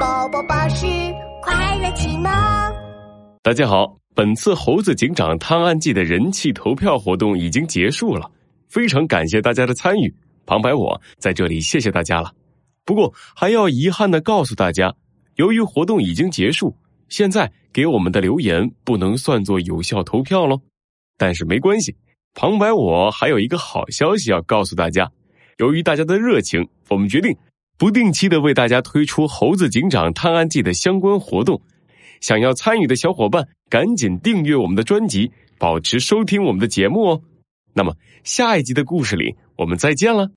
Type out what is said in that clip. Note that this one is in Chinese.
宝宝巴士快乐启蒙。大家好，本次猴子警长探案记的人气投票活动已经结束了，非常感谢大家的参与。旁白我在这里谢谢大家了。不过还要遗憾的告诉大家，由于活动已经结束，现在给我们的留言不能算作有效投票喽。但是没关系，旁白我还有一个好消息要告诉大家。由于大家的热情，我们决定不定期的为大家推出《猴子警长探案记》的相关活动。想要参与的小伙伴，赶紧订阅我们的专辑，保持收听我们的节目哦。那么下一集的故事里，我们再见了。